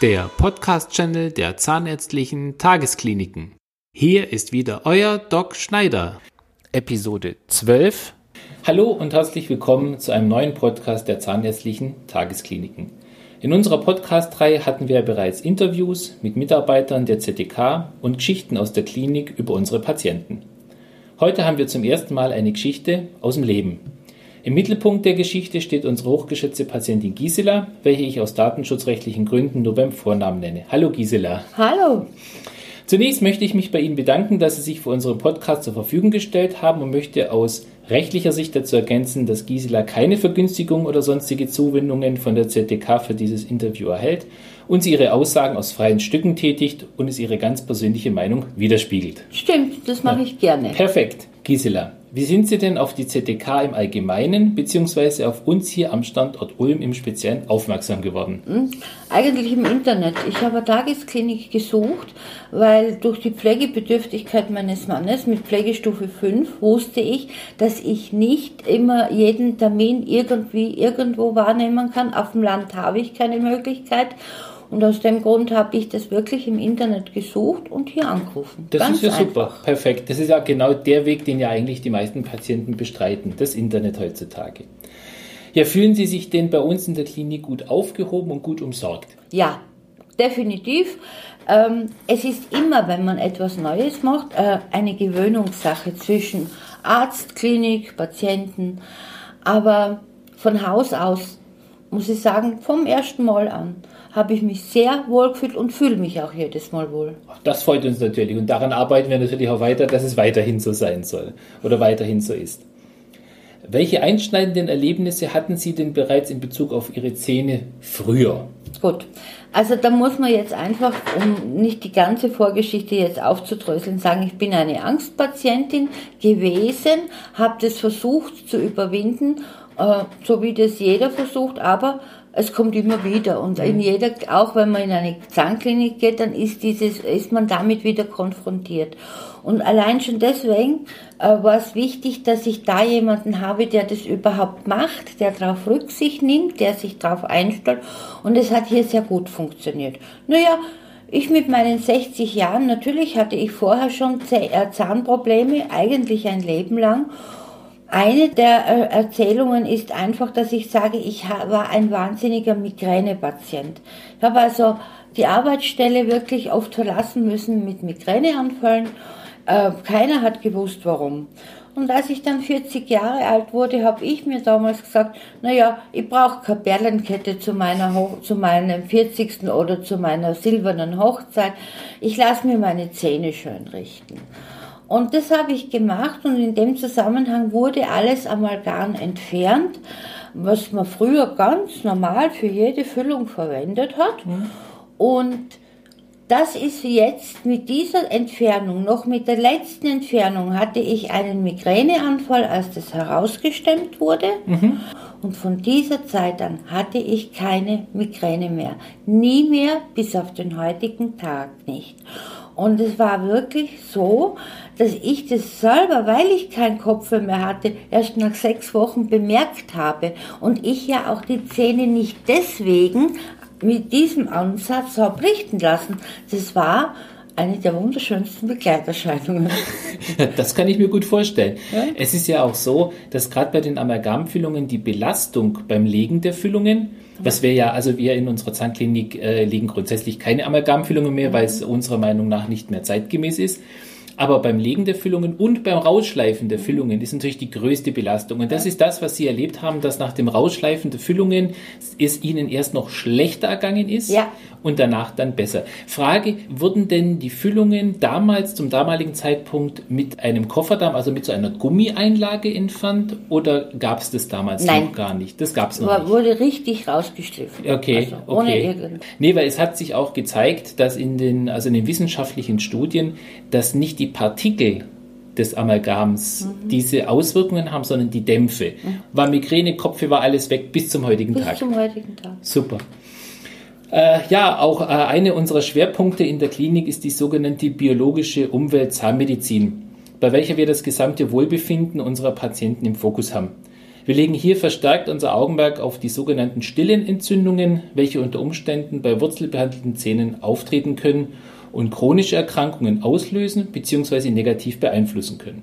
der Podcast-Channel der Zahnärztlichen Tageskliniken. Hier ist wieder euer Doc Schneider. Episode 12. Hallo und herzlich willkommen zu einem neuen Podcast der Zahnärztlichen Tageskliniken. In unserer Podcast-Reihe hatten wir bereits Interviews mit Mitarbeitern der ZDK und Geschichten aus der Klinik über unsere Patienten. Heute haben wir zum ersten Mal eine Geschichte aus dem Leben. Im Mittelpunkt der Geschichte steht unsere hochgeschätzte Patientin Gisela, welche ich aus datenschutzrechtlichen Gründen nur beim Vornamen nenne. Hallo Gisela. Hallo. Zunächst möchte ich mich bei Ihnen bedanken, dass Sie sich für unseren Podcast zur Verfügung gestellt haben und möchte aus rechtlicher Sicht dazu ergänzen, dass Gisela keine Vergünstigung oder sonstige Zuwendungen von der ZDK für dieses Interview erhält und sie ihre Aussagen aus freien Stücken tätigt und es ihre ganz persönliche Meinung widerspiegelt. Stimmt, das mache ich gerne. Perfekt. Gisela, wie sind Sie denn auf die ZDK im Allgemeinen beziehungsweise auf uns hier am Standort Ulm im Speziellen aufmerksam geworden? Hm, eigentlich im Internet. Ich habe eine Tagesklinik gesucht, weil durch die Pflegebedürftigkeit meines Mannes mit Pflegestufe 5 wusste ich, dass ich nicht immer jeden Termin irgendwie irgendwo wahrnehmen kann. Auf dem Land habe ich keine Möglichkeit. Und aus dem Grund habe ich das wirklich im Internet gesucht und hier angerufen. Das Ganz ist ja einfach. super, perfekt. Das ist ja genau der Weg, den ja eigentlich die meisten Patienten bestreiten, das Internet heutzutage. Ja, fühlen Sie sich denn bei uns in der Klinik gut aufgehoben und gut umsorgt? Ja, definitiv. Ähm, es ist immer, wenn man etwas Neues macht, äh, eine Gewöhnungssache zwischen Arzt, Klinik, Patienten. Aber von Haus aus muss ich sagen, vom ersten Mal an habe ich mich sehr wohl gefühlt und fühle mich auch jedes Mal wohl. Das freut uns natürlich und daran arbeiten wir natürlich auch weiter, dass es weiterhin so sein soll oder weiterhin so ist. Welche einschneidenden Erlebnisse hatten Sie denn bereits in Bezug auf Ihre Zähne früher? Gut, also da muss man jetzt einfach, um nicht die ganze Vorgeschichte jetzt aufzudröseln, sagen, ich bin eine Angstpatientin gewesen, habe das versucht zu überwinden, so wie das jeder versucht, aber es kommt immer wieder und in mhm. jeder, auch wenn man in eine Zahnklinik geht, dann ist dieses, ist man damit wieder konfrontiert. Und allein schon deswegen äh, war es wichtig, dass ich da jemanden habe, der das überhaupt macht, der darauf Rücksicht nimmt, der sich darauf einstellt. Und es hat hier sehr gut funktioniert. Naja, ich mit meinen 60 Jahren, natürlich hatte ich vorher schon äh, Zahnprobleme, eigentlich ein Leben lang. Eine der äh, Erzählungen ist einfach, dass ich sage, ich war ein wahnsinniger Migränepatient. Ich habe also die Arbeitsstelle wirklich oft verlassen müssen mit Migräneanfällen. Äh, keiner hat gewusst, warum. Und als ich dann 40 Jahre alt wurde, habe ich mir damals gesagt, naja, ich brauche keine Perlenkette zu, meiner Hoch zu meinem 40. oder zu meiner silbernen Hochzeit. Ich lasse mir meine Zähne schön richten. Und das habe ich gemacht und in dem Zusammenhang wurde alles Amalgam entfernt, was man früher ganz normal für jede Füllung verwendet hat. Mhm. Und das ist jetzt mit dieser Entfernung, noch mit der letzten Entfernung, hatte ich einen Migräneanfall, als das herausgestemmt wurde. Mhm. Und von dieser Zeit an hatte ich keine Migräne mehr. Nie mehr, bis auf den heutigen Tag nicht. Und es war wirklich so, dass ich das selber, weil ich keinen Kopf mehr hatte, erst nach sechs Wochen bemerkt habe. Und ich ja auch die Zähne nicht deswegen mit diesem Ansatz habe richten lassen. Das war eine der wunderschönsten Begleiterscheinungen. Das kann ich mir gut vorstellen. Ja? Es ist ja auch so, dass gerade bei den Amalgamfüllungen die Belastung beim Legen der Füllungen was wir ja, also wir in unserer Zahnklinik äh, legen grundsätzlich keine Amalgamfüllungen mehr, weil es unserer Meinung nach nicht mehr zeitgemäß ist. Aber beim Legen der Füllungen und beim Rausschleifen der Füllungen ist natürlich die größte Belastung. Und das ist das, was Sie erlebt haben, dass nach dem Rausschleifen der Füllungen es Ihnen erst noch schlechter ergangen ist ja. und danach dann besser. Frage, wurden denn die Füllungen damals, zum damaligen Zeitpunkt, mit einem Kofferdamm, also mit so einer Gummieinlage entfernt oder gab es das damals Nein. noch gar nicht? Das gab es noch War, nicht. Wurde richtig rausgestriffen. Okay, also okay. Nee, weil es hat sich auch gezeigt, dass in den, also in den wissenschaftlichen Studien, dass nicht die Partikel des Amalgams mhm. diese Auswirkungen haben, sondern die Dämpfe. Mhm. War Migräne, Kopfweh, war alles weg bis zum heutigen bis Tag. Bis zum heutigen Tag. Super. Äh, ja, auch äh, eine unserer Schwerpunkte in der Klinik ist die sogenannte biologische Umwelt-Zahnmedizin, bei welcher wir das gesamte Wohlbefinden unserer Patienten im Fokus haben. Wir legen hier verstärkt unser Augenmerk auf die sogenannten stillen Entzündungen, welche unter Umständen bei wurzelbehandelten Zähnen auftreten können und chronische Erkrankungen auslösen bzw. negativ beeinflussen können.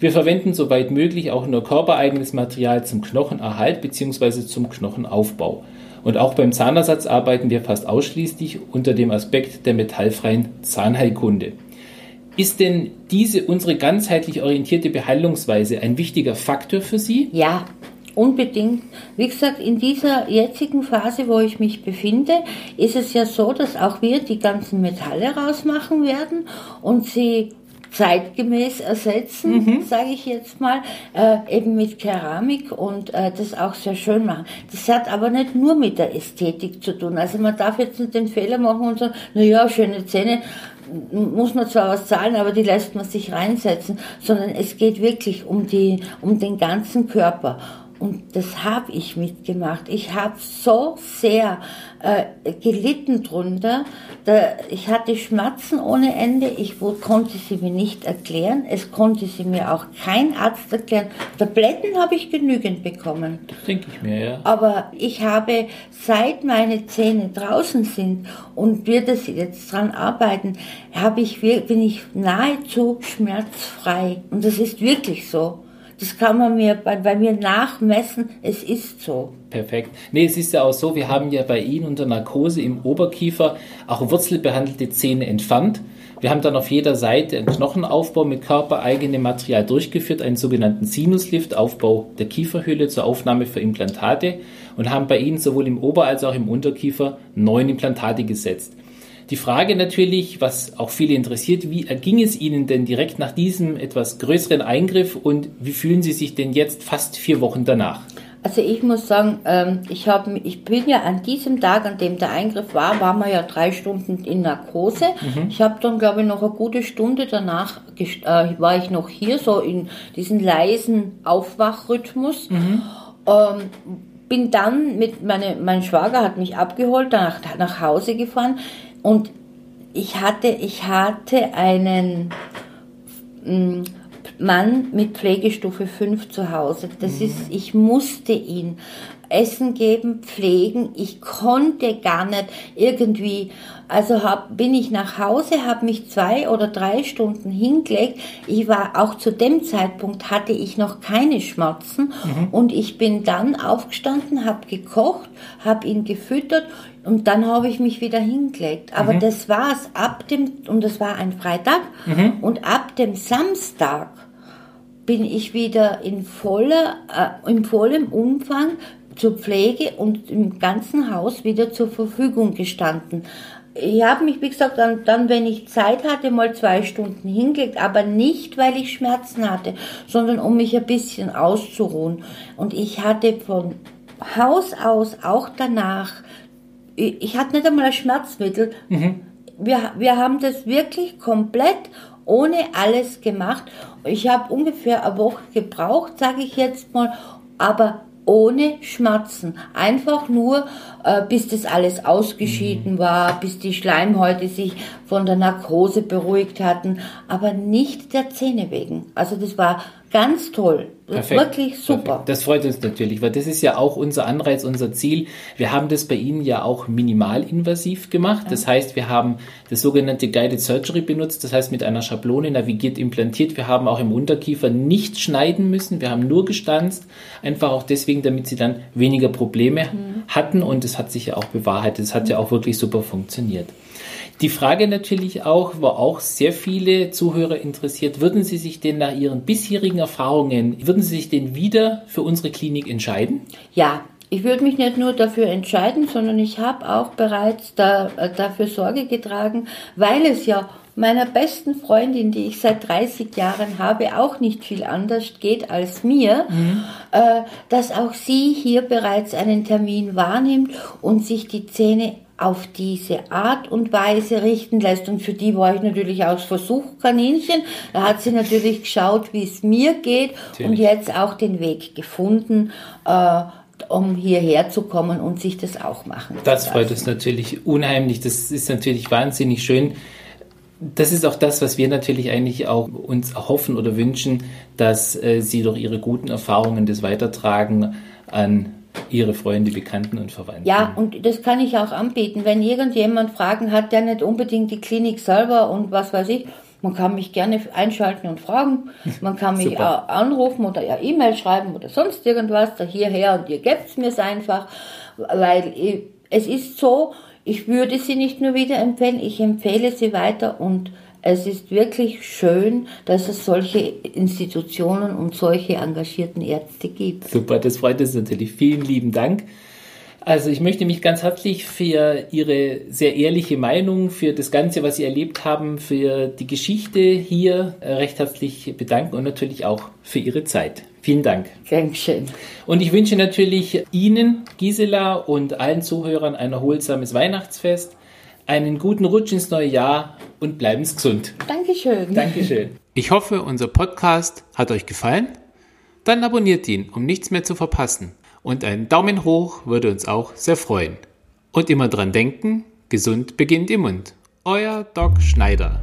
Wir verwenden soweit möglich auch nur körpereigenes Material zum Knochenerhalt bzw. zum Knochenaufbau. Und auch beim Zahnersatz arbeiten wir fast ausschließlich unter dem Aspekt der metallfreien Zahnheilkunde. Ist denn diese unsere ganzheitlich orientierte Behandlungsweise ein wichtiger Faktor für Sie? Ja, unbedingt. Wie gesagt, in dieser jetzigen Phase, wo ich mich befinde, ist es ja so, dass auch wir die ganzen Metalle rausmachen werden und sie zeitgemäß ersetzen, mhm. sage ich jetzt mal, äh, eben mit Keramik und äh, das auch sehr schön machen. Das hat aber nicht nur mit der Ästhetik zu tun. Also man darf jetzt nicht den Fehler machen und sagen, na ja, schöne Zähne, muss man zwar was zahlen, aber die lässt man sich reinsetzen, sondern es geht wirklich um die, um den ganzen Körper. Und das habe ich mitgemacht. Ich habe so sehr äh, gelitten drunter. Da, ich hatte Schmerzen ohne Ende. Ich wo, konnte sie mir nicht erklären. Es konnte sie mir auch kein Arzt erklären. Tabletten habe ich genügend bekommen. Das denke ich mir, ja. Aber ich habe, seit meine Zähne draußen sind und wir das jetzt dran arbeiten, habe ich, bin ich nahezu schmerzfrei. Und das ist wirklich so. Das kann man mir bei, bei mir nachmessen. Es ist so. Perfekt. Nee, es ist ja auch so, wir haben ja bei Ihnen unter Narkose im Oberkiefer auch wurzelbehandelte Zähne entfernt. Wir haben dann auf jeder Seite einen Knochenaufbau mit körpereigenem Material durchgeführt, einen sogenannten Sinuslift, Aufbau der Kieferhülle zur Aufnahme für Implantate und haben bei Ihnen sowohl im Ober- als auch im Unterkiefer neun Implantate gesetzt. Die Frage natürlich, was auch viele interessiert, wie erging es Ihnen denn direkt nach diesem etwas größeren Eingriff und wie fühlen Sie sich denn jetzt fast vier Wochen danach? Also ich muss sagen, ähm, ich, hab, ich bin ja an diesem Tag, an dem der Eingriff war, waren wir ja drei Stunden in Narkose. Mhm. Ich habe dann, glaube ich, noch eine gute Stunde danach, äh, war ich noch hier, so in diesen leisen Aufwachrhythmus. Mhm. Ähm, bin dann mit, meine, mein Schwager hat mich abgeholt, danach nach Hause gefahren. Und ich hatte, ich hatte einen mm, Mann mit Pflegestufe 5 zu Hause. Das mhm. ist, ich musste ihn Essen geben, pflegen. Ich konnte gar nicht irgendwie, also hab, bin ich nach Hause, habe mich zwei oder drei Stunden hingelegt. Ich war auch zu dem Zeitpunkt hatte ich noch keine Schmerzen mhm. und ich bin dann aufgestanden, habe gekocht, habe ihn gefüttert und dann habe ich mich wieder hingelegt. Aber mhm. das war's ab dem und das war ein Freitag mhm. und ab dem Samstag bin ich wieder in voller, äh, in vollem Umfang zur Pflege und im ganzen Haus wieder zur Verfügung gestanden. Ich habe mich, wie gesagt, dann, dann, wenn ich Zeit hatte, mal zwei Stunden hingelegt, aber nicht, weil ich Schmerzen hatte, sondern um mich ein bisschen auszuruhen. Und ich hatte von Haus aus auch danach, ich hatte nicht einmal ein Schmerzmittel. Mhm. Wir, wir haben das wirklich komplett ohne alles gemacht. Ich habe ungefähr eine Woche gebraucht, sage ich jetzt mal, aber ohne Schmerzen. Einfach nur, äh, bis das alles ausgeschieden mhm. war, bis die Schleimhäute sich von der Narkose beruhigt hatten, aber nicht der Zähne wegen. Also das war ganz toll. Perfekt. Wirklich super. Perfekt. Das freut uns natürlich, weil das ist ja auch unser Anreiz, unser Ziel. Wir haben das bei Ihnen ja auch minimalinvasiv gemacht. Das heißt, wir haben das sogenannte Guided Surgery benutzt. Das heißt, mit einer Schablone navigiert, implantiert. Wir haben auch im Unterkiefer nicht schneiden müssen. Wir haben nur gestanzt. Einfach auch deswegen, damit Sie dann weniger Probleme mhm. hatten. Und es hat sich ja auch bewahrheitet. Es hat mhm. ja auch wirklich super funktioniert. Die Frage natürlich auch, wo auch sehr viele Zuhörer interessiert, würden Sie sich denn nach Ihren bisherigen Erfahrungen, würden Sie sich denn wieder für unsere Klinik entscheiden? Ja, ich würde mich nicht nur dafür entscheiden, sondern ich habe auch bereits da, äh, dafür Sorge getragen, weil es ja meiner besten Freundin, die ich seit 30 Jahren habe, auch nicht viel anders geht als mir, mhm. äh, dass auch sie hier bereits einen Termin wahrnimmt und sich die Zähne auf diese Art und Weise richten lässt. Und für die war ich natürlich auch das Versuchkaninchen. Da hat sie natürlich geschaut, wie es mir geht natürlich. und jetzt auch den Weg gefunden, äh, um hierher zu kommen und sich das auch machen Das freut uns natürlich unheimlich. Das ist natürlich wahnsinnig schön das ist auch das, was wir natürlich eigentlich auch uns hoffen oder wünschen, dass äh, Sie durch Ihre guten Erfahrungen das weitertragen an Ihre Freunde, Bekannten und Verwandten. Ja, und das kann ich auch anbieten. Wenn irgendjemand Fragen hat, der nicht unbedingt die Klinik selber und was weiß ich, man kann mich gerne einschalten und fragen. Man kann mich auch anrufen oder ja E-Mail schreiben oder sonst irgendwas da hierher und ihr gebt mir es einfach, weil ich, es ist so, ich würde sie nicht nur wieder empfehlen, ich empfehle sie weiter und es ist wirklich schön, dass es solche Institutionen und solche engagierten Ärzte gibt. Super, das freut uns natürlich. Vielen lieben Dank. Also ich möchte mich ganz herzlich für Ihre sehr ehrliche Meinung, für das Ganze, was Sie erlebt haben, für die Geschichte hier recht herzlich bedanken und natürlich auch für Ihre Zeit. Vielen Dank. Dankeschön. Und ich wünsche natürlich Ihnen, Gisela und allen Zuhörern ein erholsames Weihnachtsfest, einen guten Rutsch ins neue Jahr und bleiben Sie gesund. Dankeschön. Dankeschön. Ich hoffe, unser Podcast hat euch gefallen. Dann abonniert ihn, um nichts mehr zu verpassen. Und ein Daumen hoch würde uns auch sehr freuen. Und immer dran denken, gesund beginnt im Mund. Euer Doc Schneider.